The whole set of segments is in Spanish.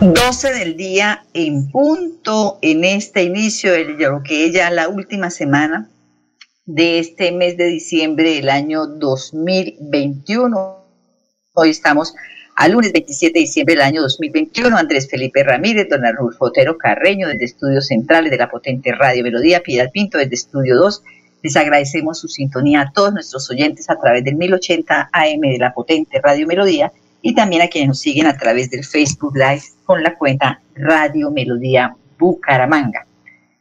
12 del día en punto en este inicio de lo que es ya la última semana de este mes de diciembre del año 2021. Hoy estamos al lunes 27 de diciembre del año 2021. Andrés Felipe Ramírez, don Arnulfo Otero Carreño desde Estudios Centrales de la potente Radio Melodía, Piedad Pinto desde Estudio 2. Les agradecemos su sintonía a todos nuestros oyentes a través del 1080 AM de la potente Radio Melodía y también a quienes nos siguen a través del Facebook Live con la cuenta Radio Melodía Bucaramanga.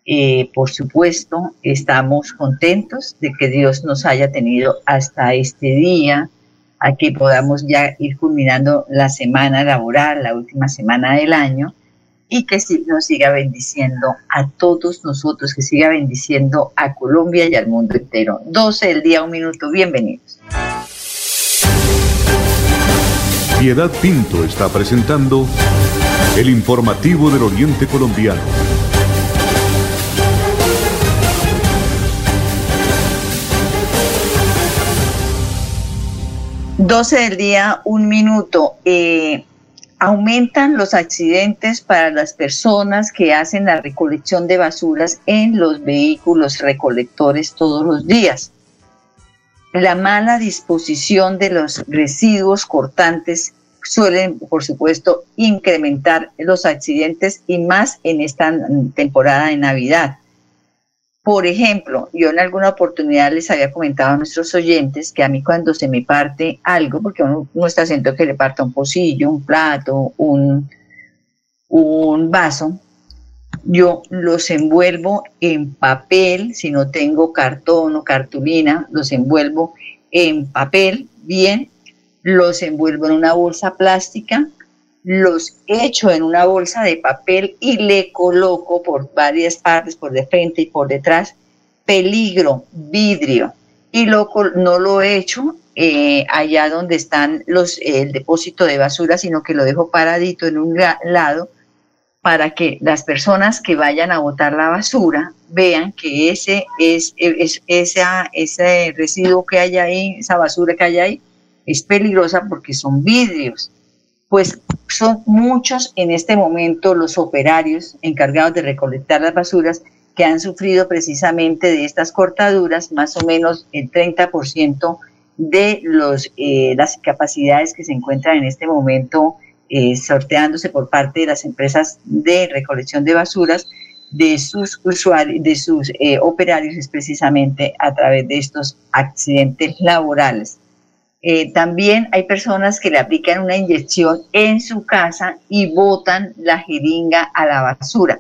Eh, por supuesto, estamos contentos de que Dios nos haya tenido hasta este día, a que podamos ya ir culminando la semana laboral, la última semana del año, y que nos siga bendiciendo a todos nosotros, que siga bendiciendo a Colombia y al mundo entero. 12 del día, un minuto, bienvenidos. Piedad Pinto está presentando el informativo del Oriente Colombiano. Doce del día, un minuto. Eh, aumentan los accidentes para las personas que hacen la recolección de basuras en los vehículos recolectores todos los días la mala disposición de los residuos cortantes suelen, por supuesto, incrementar los accidentes y más en esta temporada de Navidad. Por ejemplo, yo en alguna oportunidad les había comentado a nuestros oyentes que a mí cuando se me parte algo, porque uno, está haciendo que le parta un pocillo, un plato, un, un vaso, yo los envuelvo en papel, si no tengo cartón o cartulina, los envuelvo en papel bien, los envuelvo en una bolsa plástica, los echo en una bolsa de papel y le coloco por varias partes, por de frente y por detrás, peligro, vidrio. Y lo, no lo echo eh, allá donde están los, el depósito de basura, sino que lo dejo paradito en un lado para que las personas que vayan a botar la basura vean que ese es, ese residuo que hay ahí, esa basura que hay ahí, es peligrosa porque son vidrios. Pues son muchos en este momento los operarios encargados de recolectar las basuras que han sufrido precisamente de estas cortaduras, más o menos el 30% de los, eh, las capacidades que se encuentran en este momento eh, sorteándose por parte de las empresas de recolección de basuras de sus usuarios, de sus eh, operarios es precisamente a través de estos accidentes laborales. Eh, también hay personas que le aplican una inyección en su casa y botan la jeringa a la basura.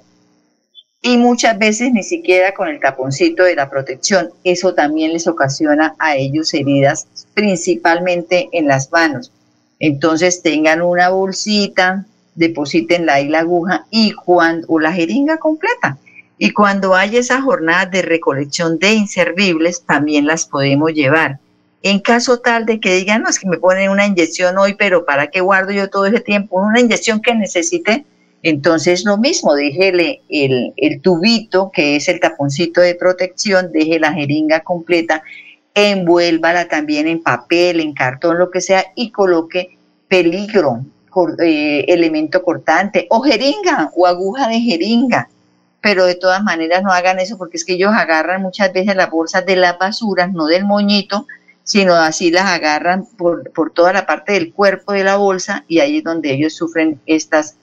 Y muchas veces ni siquiera con el taponcito de la protección. Eso también les ocasiona a ellos heridas, principalmente en las manos. Entonces tengan una bolsita, depositen ahí la aguja y cuando, o la jeringa completa. Y cuando haya esa jornada de recolección de inservibles, también las podemos llevar. En caso tal de que digan, no, es que me ponen una inyección hoy, pero ¿para qué guardo yo todo ese tiempo? Una inyección que necesite, entonces lo mismo, déjele el, el tubito, que es el taponcito de protección, deje la jeringa completa envuélvala también en papel, en cartón, lo que sea, y coloque peligro, eh, elemento cortante, o jeringa, o aguja de jeringa. Pero de todas maneras no hagan eso porque es que ellos agarran muchas veces las bolsas de las basuras, no del moñito, sino así las agarran por, por toda la parte del cuerpo de la bolsa y ahí es donde ellos sufren estas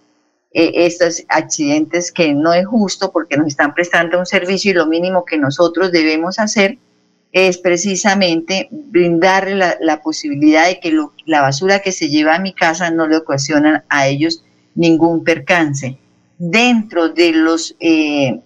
eh, estos accidentes que no es justo porque nos están prestando un servicio y lo mínimo que nosotros debemos hacer es precisamente brindarle la, posibilidad de que la basura que se lleva a mi casa no le ocasionan a ellos ningún percance. Dentro de los eh,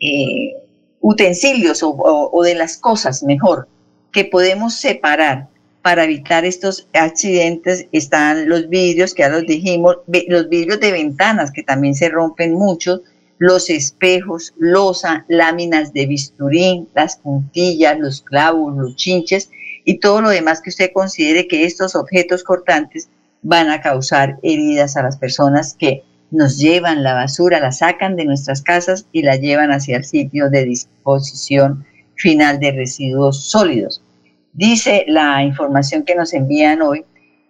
eh, utensilios o, de las cosas, mejor, que podemos separar para evitar estos accidentes están los vidrios, que ya los dijimos, los vidrios de ventanas que también se rompen mucho, los espejos, losa, láminas de bisturín, las puntillas, los clavos, los chinches y todo lo demás que usted considere que estos objetos cortantes van a causar heridas a las personas que nos llevan la basura, la sacan de nuestras casas y la llevan hacia el sitio de disposición final de residuos sólidos. Dice la información que nos envían hoy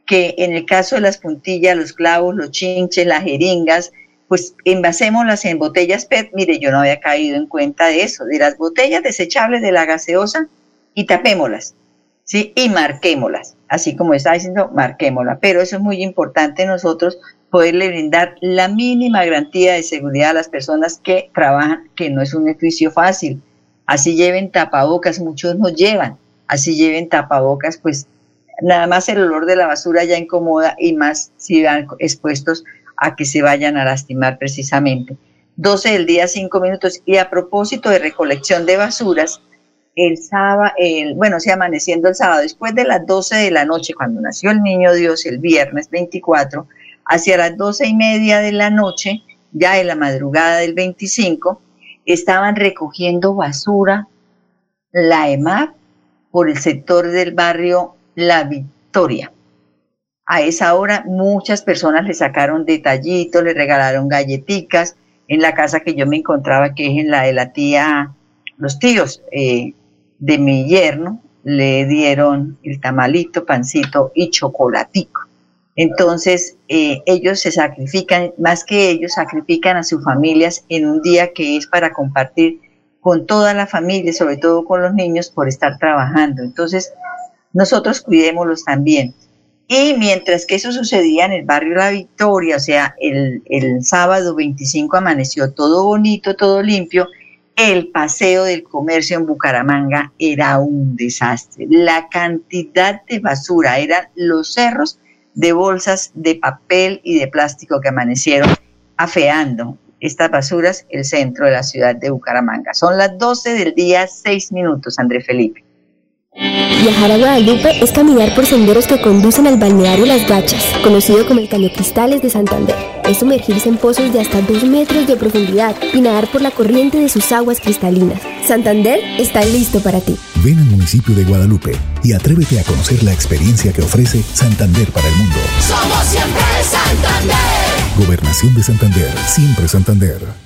que en el caso de las puntillas, los clavos, los chinches, las jeringas, pues envasémoslas en botellas PET. Mire, yo no había caído en cuenta de eso, de las botellas desechables de la gaseosa y tapémoslas, ¿sí? Y marquémoslas, así como está diciendo, marquémoslas. Pero eso es muy importante nosotros poderle brindar la mínima garantía de seguridad a las personas que trabajan, que no es un oficio fácil. Así lleven tapabocas, muchos no llevan, así lleven tapabocas, pues nada más el olor de la basura ya incomoda y más si van expuestos a que se vayan a lastimar precisamente. 12 del día, 5 minutos. Y a propósito de recolección de basuras, el sábado, el, bueno, se amaneciendo el sábado, después de las 12 de la noche, cuando nació el niño Dios, el viernes 24, hacia las 12 y media de la noche, ya en la madrugada del 25, estaban recogiendo basura la EMAP por el sector del barrio La Victoria. A esa hora muchas personas le sacaron detallitos, le regalaron galletitas. En la casa que yo me encontraba, que es en la de la tía, los tíos eh, de mi yerno, le dieron el tamalito, pancito y chocolatico. Entonces, eh, ellos se sacrifican, más que ellos, sacrifican a sus familias en un día que es para compartir con toda la familia, sobre todo con los niños, por estar trabajando. Entonces, nosotros cuidémoslos también. Y mientras que eso sucedía en el barrio La Victoria, o sea, el, sábado 25 amaneció todo bonito, todo limpio, el paseo del comercio en Bucaramanga era un desastre. La cantidad de basura, eran los cerros de bolsas de papel y de plástico que amanecieron afeando estas basuras el centro de la ciudad de Bucaramanga. Son las 12 del día, 6 minutos, André Felipe. Viajar a Guadalupe es caminar por senderos que conducen al balneario Las Gachas, conocido como el Caño Cristales de Santander. Es sumergirse en pozos de hasta 2 metros de profundidad y nadar por la corriente de sus aguas cristalinas. Santander está listo para ti. Ven al municipio de Guadalupe y atrévete a conocer la experiencia que ofrece Santander para el mundo. Somos siempre Santander. Gobernación de Santander, siempre Santander.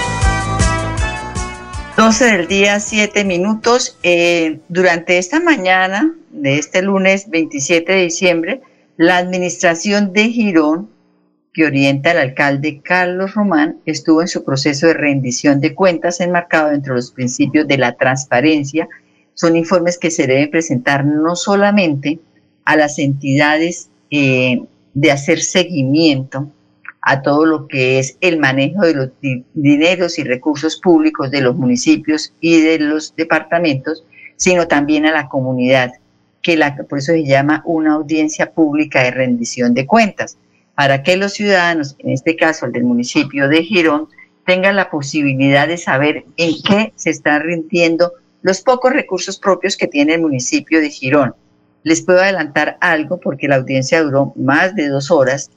12 del día, 7 minutos. Eh, durante esta mañana de este lunes 27 de diciembre, la administración de Girón, que orienta al alcalde Carlos Román, estuvo en su proceso de rendición de cuentas enmarcado dentro de los principios de la transparencia. Son informes que se deben presentar no solamente a las entidades eh, de hacer seguimiento a todo lo que es el manejo de los dineros y recursos públicos de los municipios y de los departamentos, sino también a la comunidad, que la, por eso se llama una audiencia pública de rendición de cuentas, para que los ciudadanos, en este caso el del municipio de Girón, tengan la posibilidad de saber en qué se están rindiendo los pocos recursos propios que tiene el municipio de Girón. Les puedo adelantar algo porque la audiencia duró más de dos horas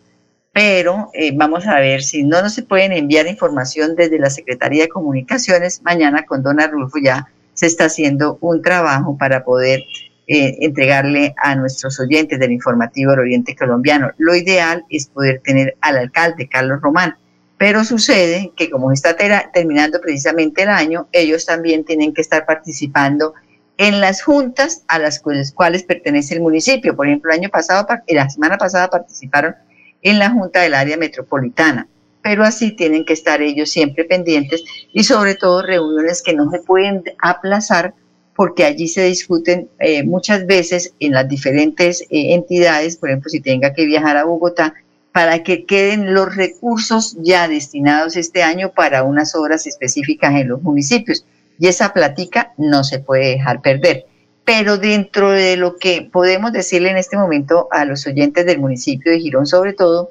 pero eh, vamos a ver si no, no se pueden enviar información desde la Secretaría de Comunicaciones. Mañana con Don Arnulfo ya se está haciendo un trabajo para poder eh, entregarle a nuestros oyentes del informativo del Oriente Colombiano. Lo ideal es poder tener al alcalde Carlos Román, pero sucede que como está terminando precisamente el año, ellos también tienen que estar participando en las juntas a las cuales pertenece el municipio. Por ejemplo, el año pasado, la semana pasada participaron en la Junta del Área Metropolitana. Pero así tienen que estar ellos siempre pendientes y sobre todo reuniones que no se pueden aplazar porque allí se discuten eh, muchas veces en las diferentes eh, entidades, por ejemplo, si tenga que viajar a Bogotá, para que queden los recursos ya destinados este año para unas obras específicas en los municipios. Y esa plática no se puede dejar perder. Pero dentro de lo que podemos decirle en este momento a los oyentes del municipio de Girón sobre todo,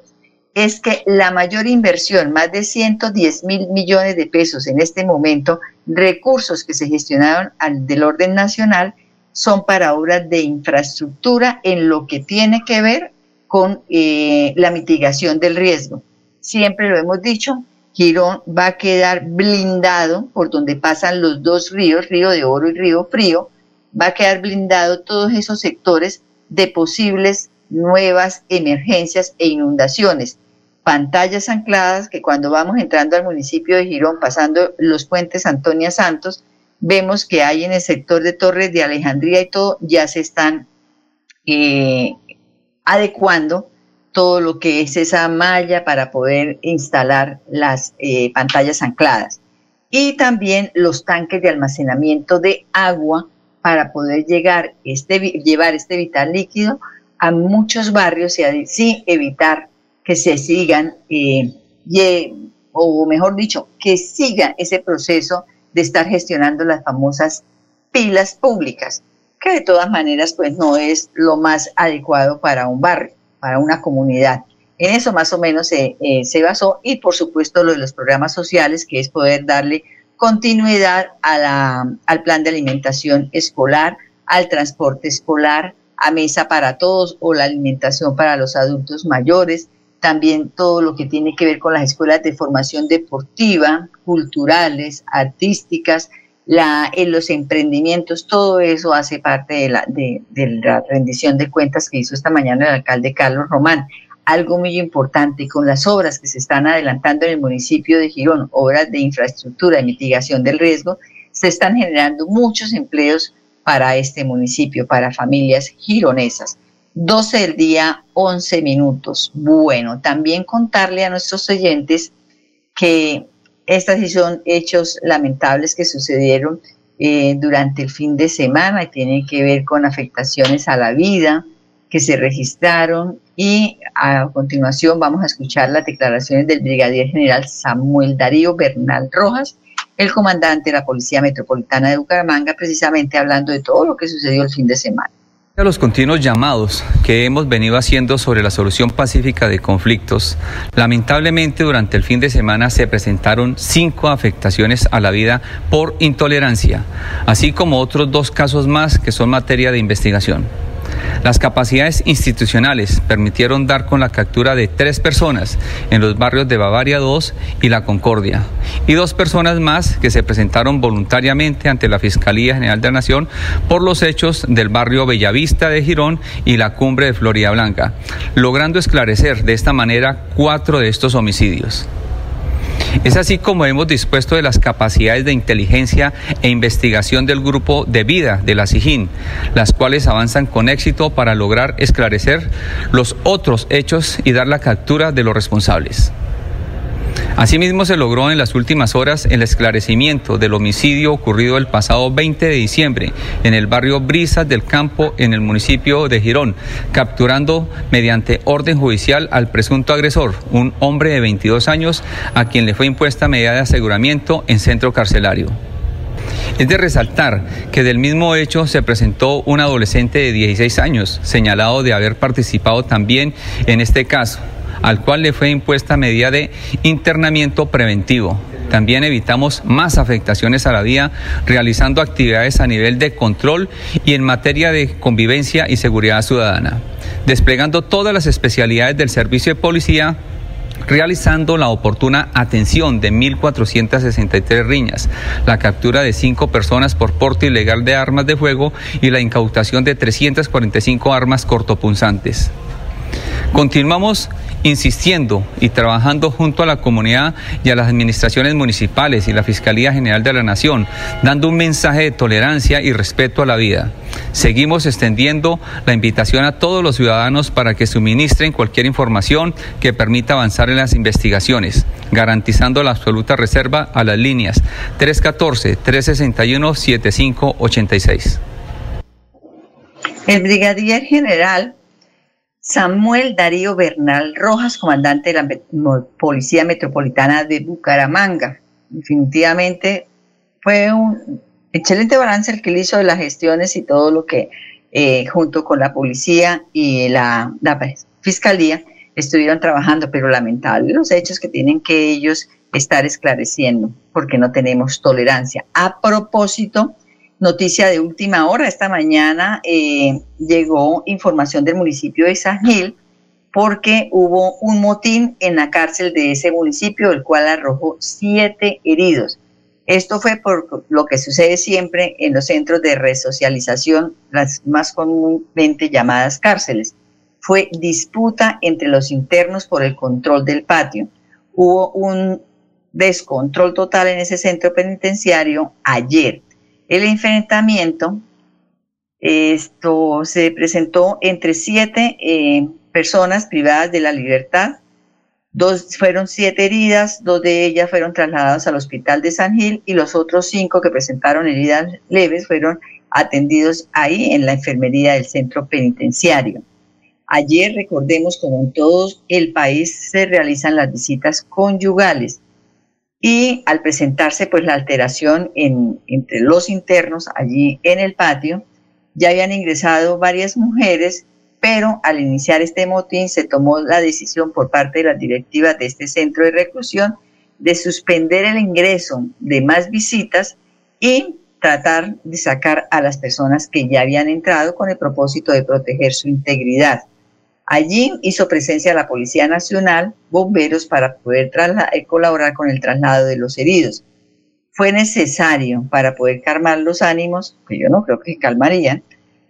es que la mayor inversión, más de 110 mil millones de pesos en este momento, recursos que se gestionaron del orden nacional, son para obras de infraestructura en lo que tiene que ver con eh, la mitigación del riesgo. Siempre lo hemos dicho, Girón va a quedar blindado por donde pasan los dos ríos, Río de Oro y Río Frío, va a quedar blindado todos esos sectores de posibles nuevas emergencias e inundaciones. Pantallas ancladas que cuando vamos entrando al municipio de Girón, pasando los puentes Antonia Santos, vemos que hay en el sector de Torres de Alejandría y todo, ya se están eh, adecuando todo lo que es esa malla para poder instalar las eh, pantallas ancladas. Y también los tanques de almacenamiento de agua para poder llegar este, llevar este vital líquido a muchos barrios y así evitar que se sigan, eh, o mejor dicho, que siga ese proceso de estar gestionando las famosas pilas públicas, que de todas maneras pues no es lo más adecuado para un barrio, para una comunidad. En eso más o menos se, eh, se basó y por supuesto lo de los programas sociales, que es poder darle continuidad a la, al plan de alimentación escolar, al transporte escolar, a mesa para todos o la alimentación para los adultos mayores, también todo lo que tiene que ver con las escuelas de formación deportiva, culturales, artísticas, la, en los emprendimientos, todo eso hace parte de la, de, la rendición de cuentas que hizo esta mañana el alcalde Carlos Román. Algo muy importante con las obras que se están adelantando en el municipio de Girón, obras de infraestructura y mitigación del riesgo, se están generando muchos empleos para este municipio, para familias gironesas. 12 del día, 11 minutos. Bueno, también contarle a nuestros oyentes que estas son hechos lamentables que sucedieron eh, durante el fin de semana y tienen que ver con afectaciones a la vida que se registraron y a continuación vamos a escuchar las declaraciones del brigadier general Samuel Darío Bernal Rojas, el comandante de la Policía Metropolitana de Bucaramanga, precisamente hablando de todo lo que sucedió el fin de semana. A los continuos llamados que hemos venido haciendo sobre la solución pacífica de conflictos, lamentablemente durante el fin de semana se presentaron cinco afectaciones a la vida por intolerancia, así como otros dos casos más que son materia de investigación. Las capacidades institucionales permitieron dar con la captura de tres personas en los barrios de Bavaria 2 y La Concordia, y dos personas más que se presentaron voluntariamente ante la Fiscalía General de la Nación por los hechos del barrio Bellavista de Girón y la cumbre de Florida Blanca, logrando esclarecer de esta manera cuatro de estos homicidios. Es así como hemos dispuesto de las capacidades de inteligencia e investigación del grupo de vida de la SIJIN, las cuales avanzan con éxito para lograr esclarecer los otros hechos y dar la captura de los responsables. Asimismo, se logró en las últimas horas el esclarecimiento del homicidio ocurrido el pasado 20 de diciembre en el barrio Brisas del Campo, en el municipio de Girón, capturando mediante orden judicial al presunto agresor, un hombre de 22 años, a quien le fue impuesta medida de aseguramiento en centro carcelario. Es de resaltar que del mismo hecho se presentó un adolescente de 16 años, señalado de haber participado también en este caso al cual le fue impuesta medida de internamiento preventivo. También evitamos más afectaciones a la vía realizando actividades a nivel de control y en materia de convivencia y seguridad ciudadana, desplegando todas las especialidades del servicio de policía realizando la oportuna atención de 1.463 riñas, la captura de cinco personas por porte ilegal de armas de fuego y la incautación de 345 armas cortopunzantes. Continuamos insistiendo y trabajando junto a la comunidad y a las administraciones municipales y la Fiscalía General de la Nación, dando un mensaje de tolerancia y respeto a la vida. Seguimos extendiendo la invitación a todos los ciudadanos para que suministren cualquier información que permita avanzar en las investigaciones, garantizando la absoluta reserva a las líneas 314-361-7586. El brigadier general Samuel Darío Bernal Rojas, comandante de la Policía Metropolitana de Bucaramanga. Definitivamente fue un excelente balance el que hizo de las gestiones y todo lo que eh, junto con la policía y la, fiscalía estuvieron trabajando, pero lamentable los hechos que tienen que ellos estar esclareciendo, porque no tenemos tolerancia. A propósito, noticia de última hora, esta mañana eh, llegó información del municipio de San Gil, porque hubo un motín en la cárcel de ese municipio, el cual arrojó siete heridos. Esto fue por lo que sucede siempre en los centros de resocialización, las más comúnmente llamadas cárceles. Fue disputa entre los internos por el control del patio. Hubo un descontrol total en ese centro penitenciario ayer. El enfrentamiento esto se presentó entre siete eh, personas privadas de la libertad Dos, fueron siete heridas, dos de ellas fueron trasladadas al hospital de San Gil y los otros cinco que presentaron heridas leves fueron atendidos ahí en la enfermería del centro penitenciario. Ayer, recordemos, como en todo el país, se realizan las visitas conyugales y al presentarse pues la alteración entre los internos allí en el patio, ya habían ingresado varias mujeres pero al iniciar este motín se tomó la decisión por parte de las directivas de este centro de reclusión de suspender el ingreso de más visitas y tratar de sacar a las personas que ya habían entrado con el propósito de proteger su integridad. Allí hizo presencia la Policía Nacional, bomberos para poder eh, colaborar con el traslado de los heridos. Fue necesario para poder calmar los ánimos, que yo no creo que calmarían,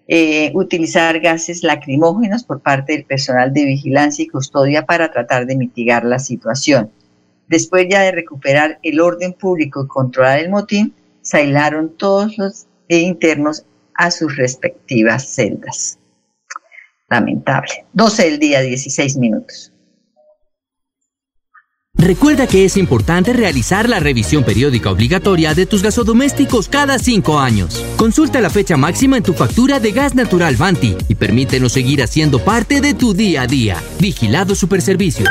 eh, utilizar gases lacrimógenos por parte del personal de vigilancia y custodia para tratar de mitigar la situación. Después ya de recuperar el orden público y controlar el motín, se aislaron todos los internos a sus respectivas celdas. Lamentable. 12 del día, 16 minutos. Recuerda que es importante realizar la revisión periódica obligatoria de tus gasodomésticos cada cinco años. Consulta la fecha máxima en tu factura de gas natural Vanti y permítenos seguir haciendo parte de tu día a día. Vigilado Superservicios.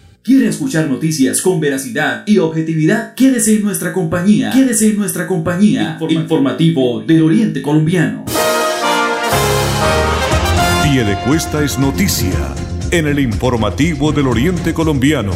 ¿Quiere escuchar noticias con veracidad y objetividad? Quédese en nuestra compañía. Quédese en nuestra compañía. Informativo, del Oriente Colombiano. Pie de Cuesta es noticia en el Informativo del Oriente Colombiano.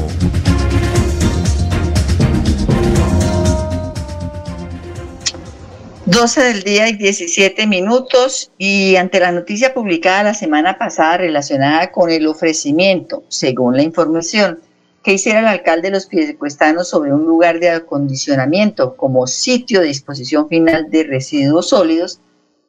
Doce del día y 17 minutos y ante la noticia publicada la semana pasada relacionada con el ofrecimiento, según la información, que hiciera el alcalde de los Piedecuestanos sobre un lugar de acondicionamiento como sitio de disposición final de residuos sólidos,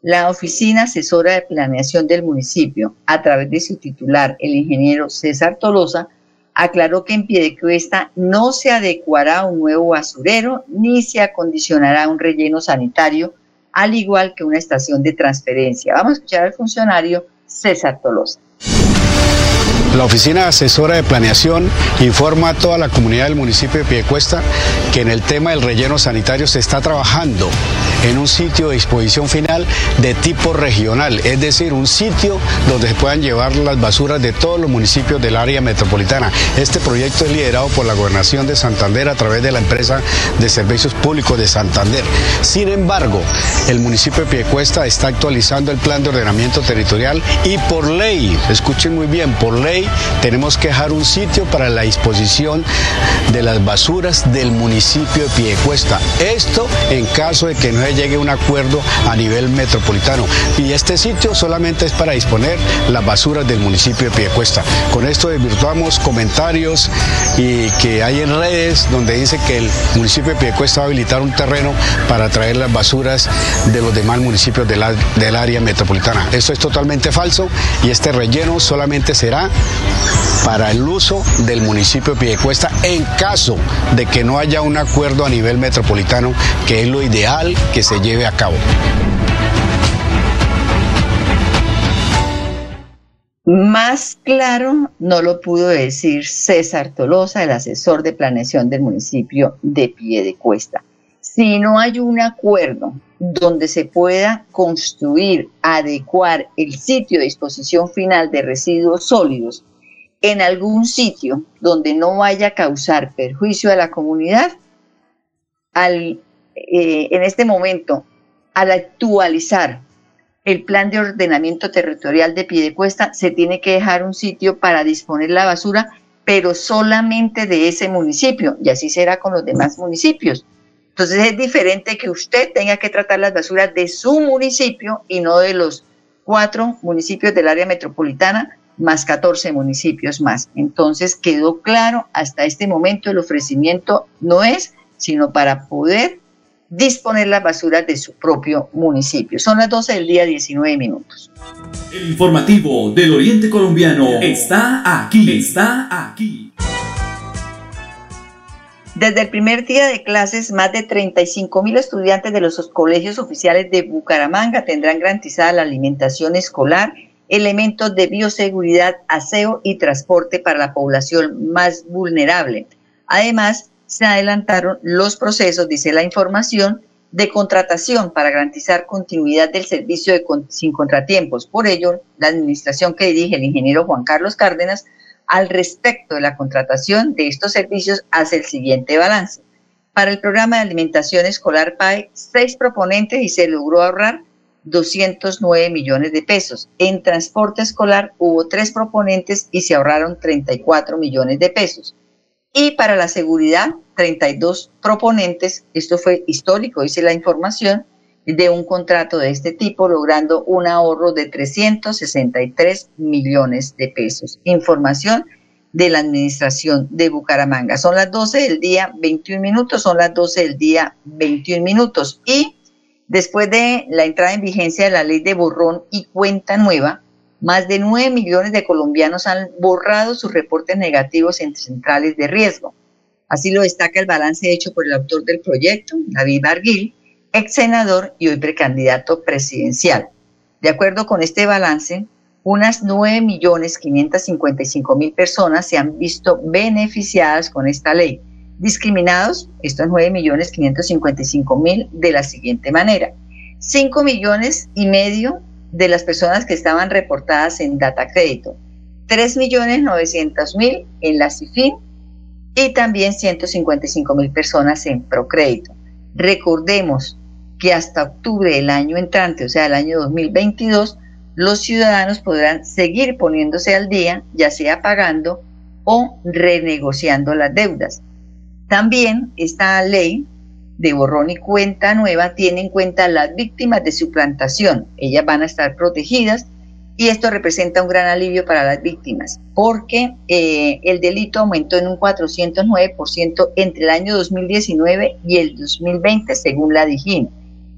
la Oficina Asesora de Planeación del municipio, a través de su titular, el ingeniero César Tolosa, aclaró que en Piedecuesta no se adecuará un nuevo basurero ni se acondicionará un relleno sanitario, al igual que una estación de transferencia. Vamos a escuchar al funcionario César Tolosa. La Oficina Asesora de Planeación informa a toda la comunidad del municipio de Piedecuesta que en el tema del relleno sanitario se está trabajando en un sitio de disposición final de tipo regional, es decir, un sitio donde se puedan llevar las basuras de todos los municipios del área metropolitana. Este proyecto es liderado por la Gobernación de Santander a través de la empresa de servicios públicos de Santander. Sin embargo, el municipio de Piedecuesta está actualizando el plan de ordenamiento territorial y por ley, escuchen muy bien, por ley tenemos que dejar un sitio para la disposición de las basuras del municipio de Piedecuesta. Esto en caso de que no se llegue a un acuerdo a nivel metropolitano. Y este sitio solamente es para disponer las basuras del municipio de Piedecuesta. Con esto desvirtuamos comentarios y que hay en redes donde dice que el municipio de Piedecuesta va a habilitar un terreno para traer las basuras de los demás municipios del área metropolitana. Esto es totalmente falso y este relleno solamente será para el uso del municipio de Piedecuesta en caso de que no haya un acuerdo a nivel metropolitano, que es lo ideal que se lleve a cabo. Más claro no lo pudo decir César Tolosa, el asesor de planeación del municipio de Piedecuesta. Si no hay un acuerdo donde se pueda construir, adecuar el sitio de disposición final de residuos sólidos en algún sitio donde no vaya a causar perjuicio a la comunidad, eh, en este momento, al actualizar el plan de ordenamiento territorial de Piedecuesta, se tiene que dejar un sitio para disponer la basura, pero solamente de ese municipio, y así será con los demás municipios. Entonces es diferente que usted tenga que tratar las basuras de su municipio y no de los cuatro municipios del área metropolitana, más 14 municipios más. Entonces quedó claro hasta este momento el ofrecimiento no es sino para poder disponer las basuras de su propio municipio. Son las 12 del día 19 minutos. El informativo del Oriente Colombiano está aquí, está aquí. Desde el primer día de clases, más de 35 mil estudiantes de los colegios oficiales de Bucaramanga tendrán garantizada la alimentación escolar, elementos de bioseguridad, aseo y transporte para la población más vulnerable. Además, se adelantaron los procesos, dice la información, de contratación para garantizar continuidad del servicio sin contratiempos. Por ello, la administración que dirige el ingeniero Juan Carlos Cárdenas al respecto de la contratación de estos servicios hace el siguiente balance. Para el programa de alimentación escolar PAE, seis proponentes y se logró ahorrar 209 millones de pesos. En transporte escolar hubo tres proponentes y se ahorraron 34 millones de pesos. Y para la seguridad, 32 proponentes, esto fue histórico, dice la información, de un contrato de este tipo, logrando un ahorro de 363 millones de pesos. Información de la administración de Bucaramanga. Son las 12 del día 21 minutos, son las 12 del día 21 minutos. Y después de la entrada en vigencia de la ley de borrón y cuenta nueva, más de 9 millones de colombianos han borrado sus reportes negativos en centrales de riesgo. Así lo destaca el balance hecho por el autor del proyecto, David Barguil, ex senador y hoy precandidato presidencial. De acuerdo con este balance, unas 9.555.000 personas se han visto beneficiadas con esta ley. Discriminados, estos 9.555.000 de la siguiente manera. 5 millones y medio de las personas que estaban reportadas en Data Crédito, 3.900.000 en la CIFIN y también 155.000 personas en Procrédito. Recordemos que hasta octubre del año entrante, o sea, el año 2022, los ciudadanos podrán seguir poniéndose al día, ya sea pagando o renegociando las deudas. También esta ley de borrón y cuenta nueva tiene en cuenta las víctimas de suplantación. Ellas van a estar protegidas y esto representa un gran alivio para las víctimas porque eh, el delito aumentó en un 409% entre el año 2019 y el 2020 según la DIGIN.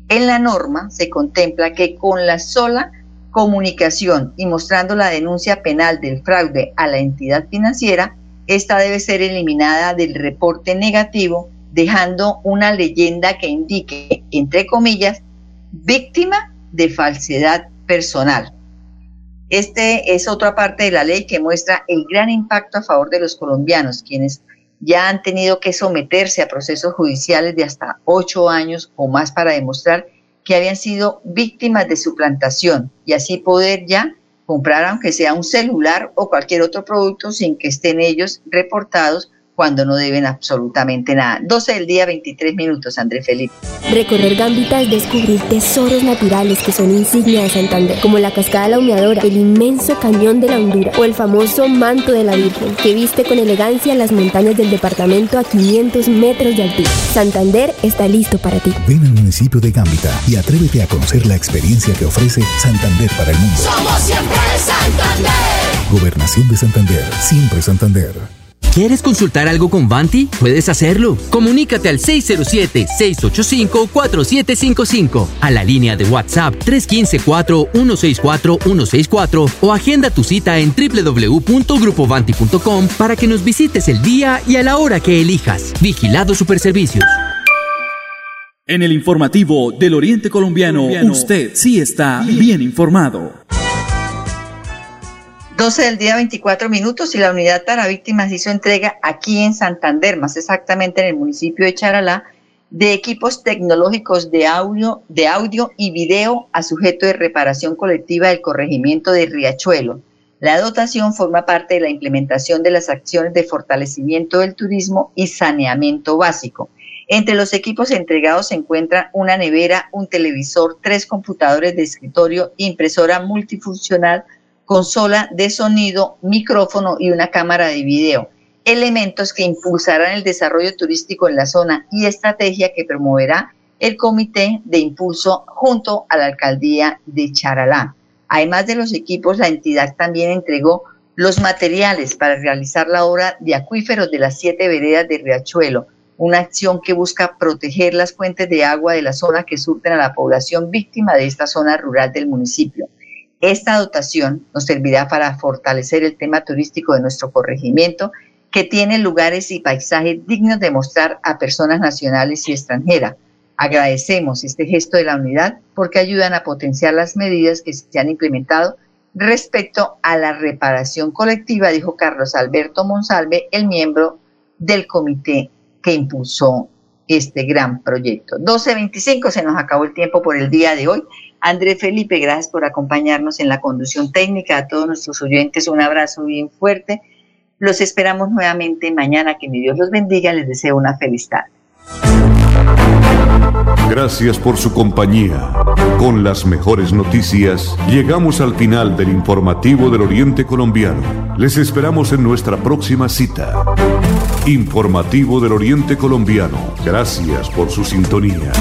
En la norma se contempla que con la sola comunicación y mostrando la denuncia penal del fraude a la entidad financiera, esta debe ser eliminada del reporte negativo dejando una leyenda que indique, entre comillas, víctima de falsedad personal. Este es otra parte de la ley que muestra el gran impacto a favor de los colombianos, quienes ya han tenido que someterse a procesos judiciales de hasta ocho años o más para demostrar que habían sido víctimas de suplantación y así poder ya comprar aunque sea un celular o cualquier otro producto sin que estén ellos reportados cuando no deben absolutamente nada. 12 del día, 23 minutos, André Felipe. Recorrer Gambita es descubrir tesoros naturales que son insignia de Santander, como la cascada de la humeadora, el inmenso cañón de la Hondura o el famoso manto de la Virgen, que viste con elegancia las montañas del departamento a 500 metros de altura. Santander está listo para ti. Ven al municipio de Gambita y atrévete a conocer la experiencia que ofrece Santander para el mundo. Somos siempre Santander. Gobernación de Santander, siempre Santander. ¿Quieres consultar algo con Vanti? Puedes hacerlo. Comunícate al 607-685-4755, a la línea de WhatsApp 315-4164-164 o agenda tu cita en www.grupovanti.com para que nos visites el día y a la hora que elijas. Vigilado Superservicios. En el informativo del Oriente Colombiano, usted sí está bien informado. 12 del día 24 minutos y la unidad para víctimas hizo entrega aquí en Santander, más exactamente en el municipio de Charalá, de equipos tecnológicos de audio, de audio y video a sujeto de reparación colectiva del corregimiento de Riachuelo. La dotación forma parte de la implementación de las acciones de fortalecimiento del turismo y saneamiento básico. Entre los equipos entregados se encuentran una nevera, un televisor, tres computadores de escritorio, impresora multifuncional, consola de sonido, micrófono y una cámara de video. Elementos que impulsarán el desarrollo turístico en la zona y estrategia que promoverá el Comité de Impulso junto a la Alcaldía de Charalá. Además de los equipos, la entidad también entregó los materiales para realizar la obra de acuíferos de las siete veredas de Riachuelo, una acción que busca proteger las fuentes de agua de la zona que surten a la población víctima de esta zona rural del municipio. Esta dotación nos servirá para fortalecer el tema turístico de nuestro corregimiento, que tiene lugares y paisajes dignos de mostrar a personas nacionales y extranjeras. Agradecemos este gesto de la unidad porque ayudan a potenciar las medidas que se han implementado respecto a la reparación colectiva, dijo Carlos Alberto Monsalve, el miembro del comité que impulsó este gran proyecto. 12.25 se nos acabó el tiempo por el día de hoy. André Felipe, gracias por acompañarnos en la conducción técnica. A todos nuestros oyentes un abrazo bien fuerte. Los esperamos nuevamente mañana. Que mi Dios los bendiga. Les deseo una feliz tarde. Gracias por su compañía. Con las mejores noticias, llegamos al final del informativo del Oriente Colombiano. Les esperamos en nuestra próxima cita. Informativo del Oriente Colombiano. Gracias por su sintonía.